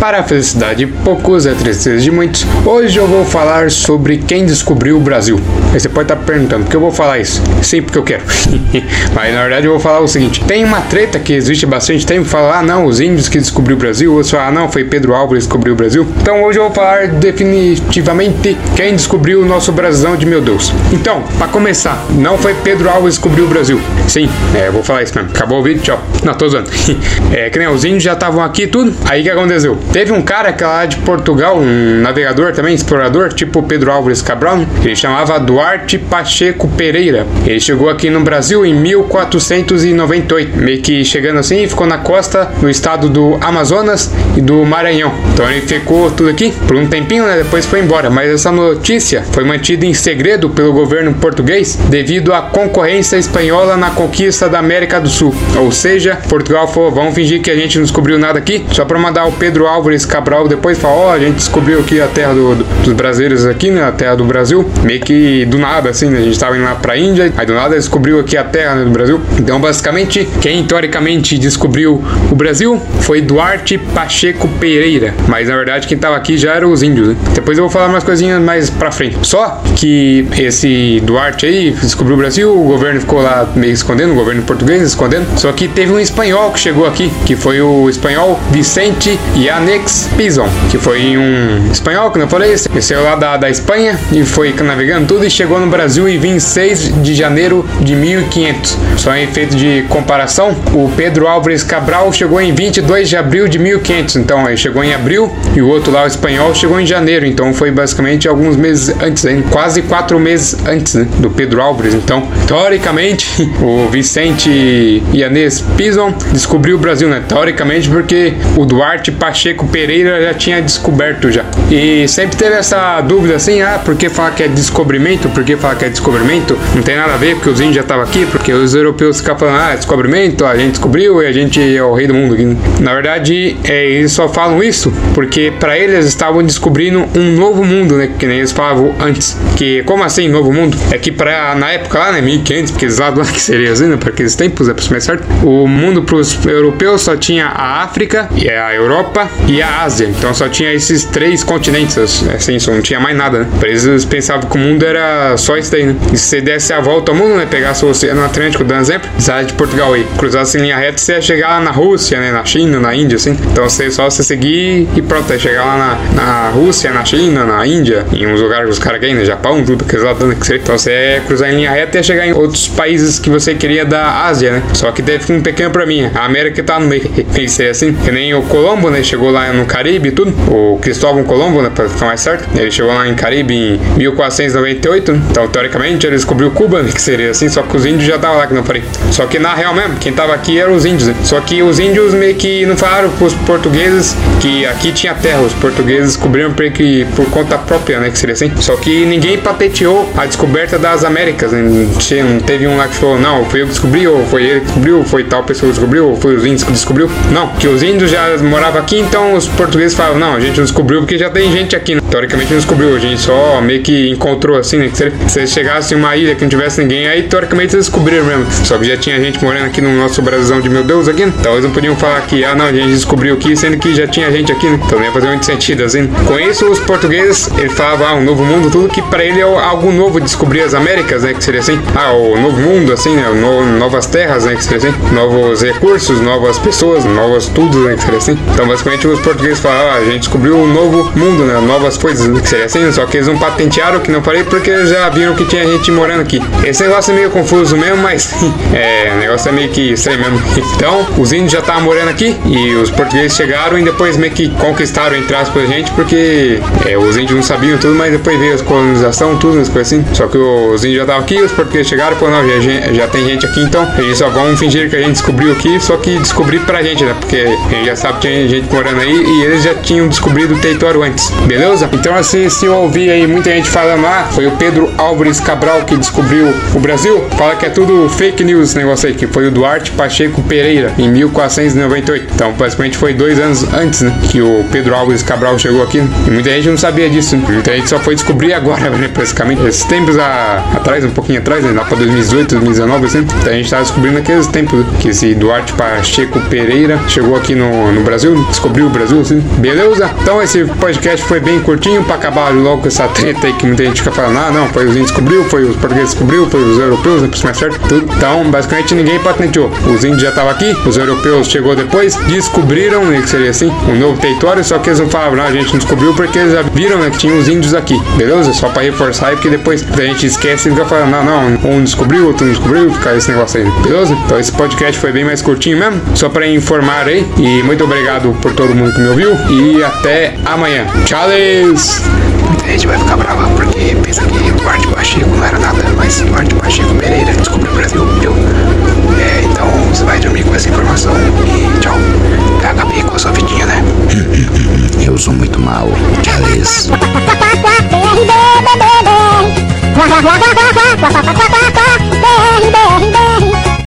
Para a felicidade de poucos e a tristeza de muitos, hoje eu vou falar sobre quem descobriu o Brasil. Aí você pode estar perguntando, por que eu vou falar isso? Sim, porque eu quero. Mas na verdade eu vou falar o seguinte: tem uma treta que existe bastante tempo, falar, ah não, os índios que descobriu o Brasil, outros falam, ah não, foi Pedro Álvares que descobriu o Brasil. Então hoje eu vou falar definitivamente quem descobriu o nosso Brasilão de meu Deus. Então, para começar, não foi Pedro Álvares que descobriu o Brasil. Sim, é, eu vou falar isso mesmo. Acabou o vídeo, tchau. Não, tô zoando. é que nem os índios já estavam aqui tudo. Aí que aconteceu? Teve um cara que lá de Portugal, um navegador também, explorador, tipo Pedro Álvares Cabral, ele chamava Duarte Pacheco Pereira. Ele chegou aqui no Brasil em 1498, meio que chegando assim, ficou na costa no estado do Amazonas e do Maranhão. Então ele ficou tudo aqui por um tempinho, né? Depois foi embora. Mas essa notícia foi mantida em segredo pelo governo português devido à concorrência espanhola na conquista da América do Sul. Ou seja, Portugal falou: vamos fingir que a gente não descobriu nada aqui, só para mandar o Pedro Álvares Cabral depois falar: ó, oh, a gente descobriu aqui a terra do, do, dos brasileiros aqui, né? A terra do Brasil. Meio que do nada, assim, né? A gente tava indo lá pra Índia, aí do nada descobriu aqui a terra né, do Brasil. Então, basicamente, quem teoricamente descobriu o Brasil foi Duarte Pacheco Pereira. Mas na verdade, quem tava aqui já eram os índios, né? Depois eu vou falar umas coisinhas mais pra frente. Só que esse Duarte aí descobriu o Brasil, o governo ficou lá meio escondendo, o governo português escondendo. Só que teve um espanhol que chegou aqui, que foi o espanhol Vicente Yanex Pison, que foi um espanhol, que não falei, saiu lá da, da Espanha e foi navegando tudo e chegou no Brasil em 26 de janeiro de 1500. Só em efeito de comparação, o Pedro Álvares Cabral chegou em 22 de abril de 1500. Então ele chegou em abril e o outro lá, o espanhol, chegou em janeiro. Então foi basicamente alguns meses antes, hein? quase quatro meses antes né? do Pedro Álvares. Então, teoricamente, o Vicente Yanês Pison descobriu o Brasil, né? Teoricamente, porque o Duarte Pacheco Pereira já tinha descoberto já. E sempre teve essa dúvida assim, ah, por que falar que é descobrimento? Por que falar que é descobrimento? Não tem nada a ver, porque os índios já estavam aqui, porque os europeus ficam falando, ah, descobrimento, a gente descobriu e a gente é o rei do mundo. Na verdade, é, eles só falam isso porque para eles estavam descobrindo um novo mundo, né? Que nem eles falavam antes. Que, como assim, novo mundo? É que pra, na época lá, né, 1500, porque eles lá, lá que seria assim, né, para aqueles tempos, é pra mais certo, o mundo pros europeus só tinha a África, e a Europa e a Ásia. Então só tinha esses três continentes, assim, só não tinha mais nada, né? Pra eles, pensavam que o mundo era só isso daí, né? E se você desse a volta ao mundo, né, pegasse o Oceano Atlântico, dando exemplo, saia de Portugal aí, cruzasse em linha reta, você ia chegar lá na Rússia, né, na China, na Índia, assim. Então você só você seguir e pronto, aí chegar lá na, na Rússia, na China, na Índia, em uns lugares que os caras querem, no Japão, tudo, aqueles lá dando que você. Então você ia cruzar em linha reta e ia chegar em outros países que você queria da Ásia, né? Só que teve um pequeno pra mim. A América tá no meio. Pensei assim, que nem o Colombo, né? Chegou lá no Caribe e tudo. O Cristóvão Colombo, né? Pra ficar mais certo. Ele chegou lá em Caribe em 1498. Né? Então, teoricamente, ele descobriu Cuba, né? Que seria assim. Só que os índios já estavam lá, que não falei. Só que na real mesmo, quem tava aqui eram os índios, né? Só que os índios meio que não falaram pros portugueses que aqui tinha terra. Os portugueses descobriram que por conta própria, né? Que seria assim. Só que ninguém patenteou a descoberta das Américas. Né? Não teve um lá que falou, não, foi eu que descobri, ou foi ele que descobriu, ou foi tal pessoa que descobriu, ou foi os índios que descobriu. Não, que os índios já moravam aqui, então os portugueses falavam, não, a gente não descobriu porque já tem gente aqui. Né? Teoricamente não descobriu, a gente só meio que encontrou assim, né? Se, se chegasse em uma ilha que não tivesse ninguém, aí teoricamente eles descobriram mesmo. Só que já tinha gente morando aqui no nosso Brasilzão de meu Deus aqui. Então eles não podiam falar que, ah não, a gente descobriu aqui, sendo que já tinha gente aqui, né? Então ia fazer muito sentido assim. Com isso, os portugueses, ele falava, ah, um novo mundo, tudo que para ele é algo novo descobrir as Américas, né? Que seria assim, ah, o novo mundo, assim, né? No, novas terras, né? Que seria assim, novos recursos, novas pessoas, novas tudo, né? Que seria assim. Então, basicamente, os portugueses falavam, ah, a gente descobriu um novo mundo, né? Novas coisas? Que seria assim, só que eles não patentearam, que não falei, porque eles já viram que tinha gente morando aqui. Esse negócio é meio confuso mesmo, mas é, o negócio é meio que estranho mesmo. Então, os índios já estavam morando aqui e os portugueses chegaram e depois meio que conquistaram, entre aspas, a gente, porque é, os índios não sabiam tudo, mas depois veio a colonização, tudo, as coisas assim. Só que os índios já estavam aqui, os portugueses chegaram falaram, não, já, já tem gente aqui, então gente só vamos fingir que a gente descobriu aqui, só que descobrir pra gente, né? Porque a gente já sabe que tinha gente morando aí e eles já tinham descobrido o território antes, beleza? Então assim, se eu ouvir aí muita gente falando, ah, foi o Pedro Álvares Cabral que descobriu o Brasil, fala que é tudo fake news esse negócio aí, que foi o Duarte Pacheco Pereira, em 1498. Então, basicamente foi dois anos antes, né? Que o Pedro Álvares Cabral chegou aqui. E muita gente não sabia disso, né? Muita gente só foi descobrir agora, né? Praticamente. Esses tempos a, atrás, um pouquinho atrás, né? Lá pra 2018, 2019, assim. Então a gente tava descobrindo aqueles tempos que esse Duarte Pacheco Pereira chegou aqui no, no Brasil, descobriu Brasil, assim. Beleza? Então esse podcast foi bem curtinho pra acabar logo com essa treta aí que muita gente fica falando, ah, não, foi os índios descobriu, foi os portugueses descobriu, foi os europeus, depois mais certo, tudo. Então, basicamente ninguém patenteou. Os índios já estavam aqui, os europeus chegou depois, descobriram, né, que seria assim, um novo território, só que eles não falavam, não, a gente não descobriu porque eles já viram, né, que tinha os índios aqui. Beleza? Só pra reforçar aí, porque depois a gente esquece e fica falando, não, não, um descobriu, outro não descobriu, fica esse negócio aí, beleza? Então esse podcast foi bem mais curtinho mesmo, só pra informar aí. E muito obrigado por todo mundo que me ouviu. E até amanhã. Tchau! Muita gente vai ficar brava porque pensa que o Duarte Pacheco não era nada, mas o Duarte Pacheco Pereira descobriu o Brasil, viu? É, então você vai dormir com essa informação e tchau. PHB com a sua vidinha, né? Eu sou muito mal. Tchau. BR, BR, BR.